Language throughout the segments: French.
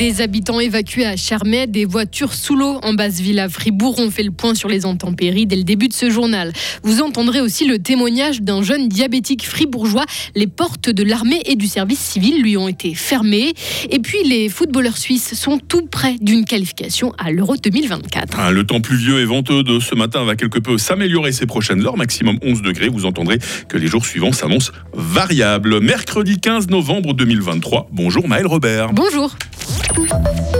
Des habitants évacués à Charmey, des voitures sous l'eau en basse-ville à Fribourg ont fait le point sur les intempéries dès le début de ce journal. Vous entendrez aussi le témoignage d'un jeune diabétique fribourgeois. Les portes de l'armée et du service civil lui ont été fermées. Et puis les footballeurs suisses sont tout près d'une qualification à l'Euro 2024. Ah, le temps pluvieux et venteux de ce matin va quelque peu s'améliorer ces prochaines heures, maximum 11 degrés. Vous entendrez que les jours suivants s'annoncent variables. Mercredi 15 novembre 2023. Bonjour Maël Robert. Bonjour. Thank you.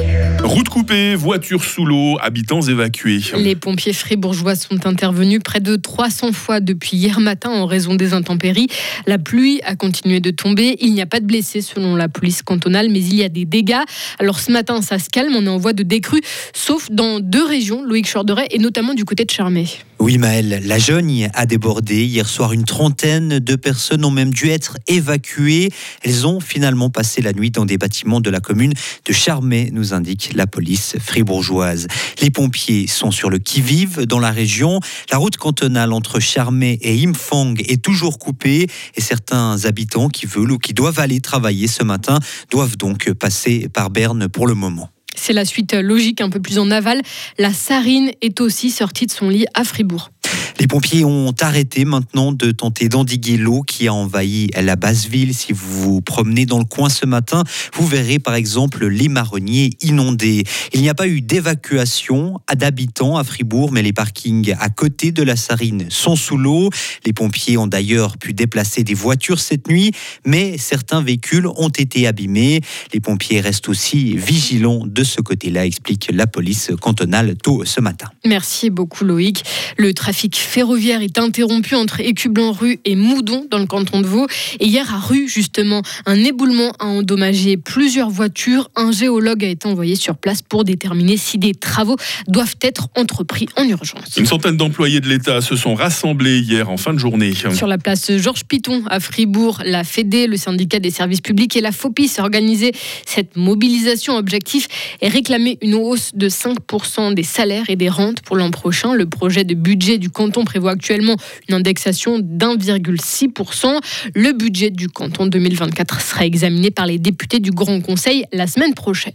Coupée, voitures sous l'eau, habitants évacués. Les pompiers fribourgeois sont intervenus près de 300 fois depuis hier matin en raison des intempéries. La pluie a continué de tomber. Il n'y a pas de blessés selon la police cantonale, mais il y a des dégâts. Alors ce matin, ça se calme, on est en voie de décrue, sauf dans deux régions, Loïc Chorderet, et notamment du côté de Charmey. Oui, Maël, la Jogne a débordé. Hier soir, une trentaine de personnes ont même dû être évacuées. Elles ont finalement passé la nuit dans des bâtiments de la commune de Charmey, nous indique la police fribourgeoise. Les pompiers sont sur le qui-vive dans la région. La route cantonale entre Charmey et Imfang est toujours coupée et certains habitants qui veulent ou qui doivent aller travailler ce matin doivent donc passer par Berne pour le moment. C'est la suite logique un peu plus en aval. La Sarine est aussi sortie de son lit à Fribourg. Les pompiers ont arrêté maintenant de tenter d'endiguer l'eau qui a envahi la basse ville. Si vous vous promenez dans le coin ce matin, vous verrez par exemple les marronniers inondés. Il n'y a pas eu d'évacuation d'habitants à Fribourg, mais les parkings à côté de la Sarine sont sous l'eau. Les pompiers ont d'ailleurs pu déplacer des voitures cette nuit, mais certains véhicules ont été abîmés. Les pompiers restent aussi vigilants de ce côté-là, explique la police cantonale tôt ce matin. Merci beaucoup Loïc. Le ferroviaire est interrompu entre Écublanc-Rue et Moudon dans le canton de Vaud. Et hier à Rue, justement, un éboulement a endommagé plusieurs voitures. Un géologue a été envoyé sur place pour déterminer si des travaux doivent être entrepris en urgence. Une centaine d'employés de l'État se sont rassemblés hier en fin de journée. Sur la place Georges Piton à Fribourg, la FEDE, le syndicat des services publics et la FOPIS ont organisé cette mobilisation. Objectif est réclamer une hausse de 5% des salaires et des rentes pour l'an prochain. Le projet de budget du canton prévoit actuellement une indexation d'1,6%. Le budget du canton 2024 sera examiné par les députés du Grand Conseil la semaine prochaine.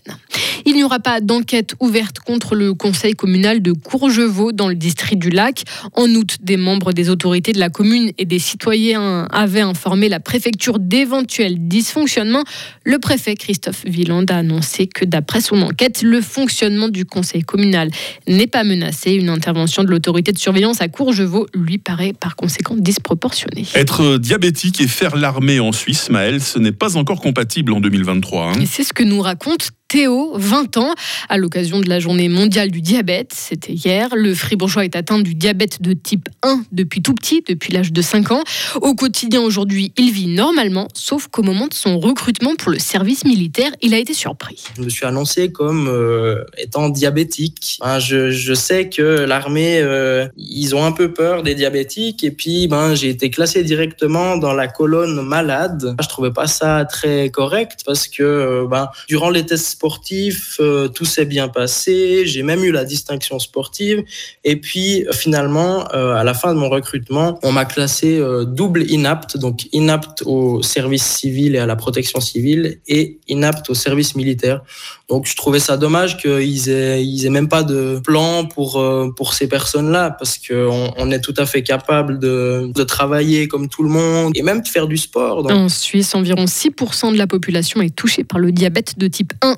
Il n'y aura pas d'enquête ouverte contre le conseil communal de Courgevaux dans le district du Lac. En août, des membres des autorités de la commune et des citoyens avaient informé la préfecture d'éventuels dysfonctionnements. Le préfet Christophe Villand a annoncé que d'après son enquête, le fonctionnement du conseil communal n'est pas menacé. Une intervention de l'autorité de surveillance à Courgevaux lui paraît par conséquent disproportionnée. Être diabétique et faire l'armée en Suisse, Maël, ce n'est pas encore compatible en 2023. Hein. Et c'est ce que nous raconte Théo, 20 ans, à l'occasion de la journée mondiale du diabète. C'était hier. Le fribourgeois est atteint du diabète de type 1 depuis tout petit, depuis l'âge de 5 ans. Au quotidien aujourd'hui, il vit normalement, sauf qu'au moment de son recrutement pour le service militaire, il a été surpris. Je me suis annoncé comme euh, étant diabétique. je, sais que l'armée, euh, ils ont un peu peur des diabétiques et puis ben, j'ai été classé directement dans la colonne malade. Je trouvais pas ça très correct parce que euh, ben, durant les tests sportif, euh, tout s'est bien passé. J'ai même eu la distinction sportive. Et puis finalement, euh, à la fin de mon recrutement, on m'a classé euh, double inapte, donc inapte au service civil et à la protection civile et inapte au service militaire. Donc je trouvais ça dommage qu'ils aient, ils aient même pas de plan pour pour ces personnes-là parce qu'on on est tout à fait capable de, de travailler comme tout le monde et même de faire du sport. En Suisse, environ 6% de la population est touchée par le diabète de type 1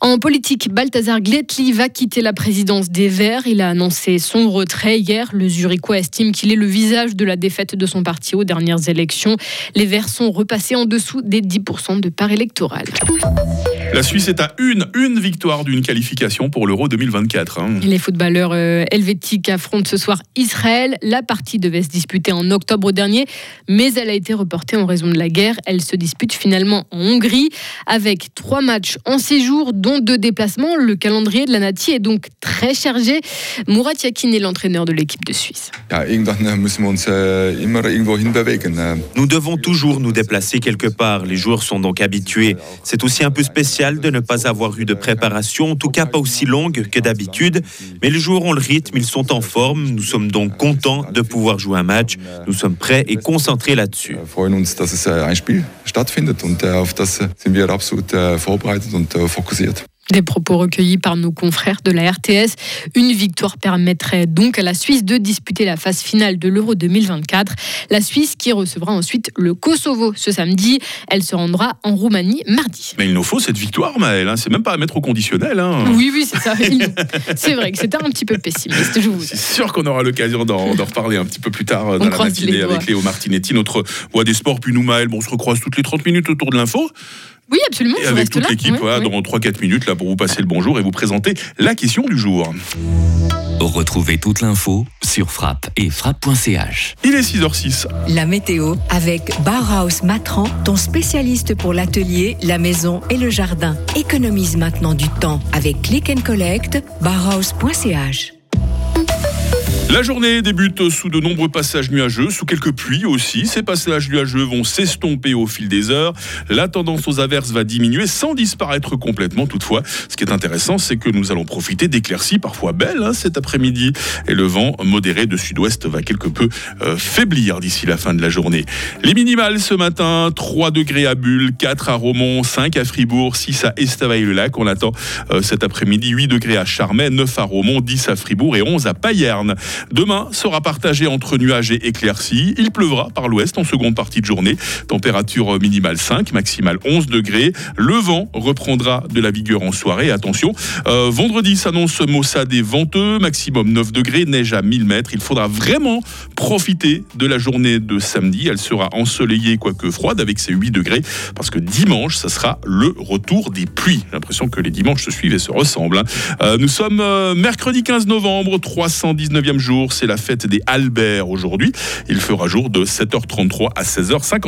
En politique, Balthazar Gletli va quitter la présidence des Verts. Il a annoncé son retrait hier. Le Zurichois estime qu'il est le visage de la défaite de son parti aux dernières élections. Les Verts sont repassés en dessous des 10% de part électorale. La Suisse est à une, une victoire d'une qualification pour l'Euro 2024. Hein. Les footballeurs euh, helvétiques affrontent ce soir Israël. La partie devait se disputer en octobre dernier, mais elle a été reportée en raison de la guerre. Elle se dispute finalement en Hongrie avec trois matchs en séjour, dont deux déplacements. Le calendrier de la Nati est donc très chargé. Murat Yakin est l'entraîneur de l'équipe de Suisse. Nous devons toujours nous déplacer quelque part. Les joueurs sont donc habitués. C'est aussi un peu spécial de ne pas avoir eu de préparation, en tout cas pas aussi longue que d'habitude. Mais les joueurs ont le rythme, ils sont en forme. Nous sommes donc contents de pouvoir jouer un match. Nous sommes prêts et concentrés là-dessus. Des propos recueillis par nos confrères de la RTS. Une victoire permettrait donc à la Suisse de disputer la phase finale de l'Euro 2024. La Suisse qui recevra ensuite le Kosovo ce samedi. Elle se rendra en Roumanie mardi. Mais il nous faut cette victoire, Maëlle. Hein. C'est même pas à mettre au conditionnel. Hein. Oui, oui, c'est ça. C'est vrai que c'était un petit peu pessimiste, je vous C'est sûr qu'on aura l'occasion d'en reparler un petit peu plus tard euh, dans la matinée avec Léo Martinetti, notre voix des sports. Puis nous, Maëlle, bon, on se recroise toutes les 30 minutes autour de l'info. Oui, absolument. Et avec toute l'équipe, voilà, dans 3-4 minutes, là, pour vous passer le bonjour et vous présenter la question du jour. Retrouvez toute l'info sur frappe et frappe.ch. Il est 6h06. La météo avec Bauhaus Matran, ton spécialiste pour l'atelier, la maison et le jardin. Économise maintenant du temps avec Click and Collect, bauhaus.ch. La journée débute sous de nombreux passages nuageux, sous quelques pluies aussi. Ces passages nuageux vont s'estomper au fil des heures. La tendance aux averses va diminuer sans disparaître complètement. Toutefois, ce qui est intéressant, c'est que nous allons profiter d'éclaircies parfois belles hein, cet après-midi. Et le vent modéré de sud-ouest va quelque peu euh, faiblir d'ici la fin de la journée. Les minimales ce matin, 3 degrés à Bulle, 4 à Romont, 5 à Fribourg, 6 à Estavayer-le-Lac. On attend euh, cet après-midi 8 degrés à Charmey, 9 à Romont, 10 à Fribourg et 11 à Payerne. Demain sera partagé entre nuages et éclaircies. Il pleuvra par l'ouest en seconde partie de journée. Température minimale 5, maximale 11 degrés. Le vent reprendra de la vigueur en soirée. Attention, euh, vendredi s'annonce maussade et venteux, maximum 9 degrés, neige à 1000 mètres. Il faudra vraiment profiter de la journée de samedi. Elle sera ensoleillée, quoique froide, avec ses 8 degrés, parce que dimanche, ça sera le retour des pluies. J'ai l'impression que les dimanches se suivent et se ressemblent. hein. Euh, nous sommes euh, mercredi 15 novembre, 319e C'est la fête des Albert aujourd'hui. Il fera jour de 7h33 à 16h50.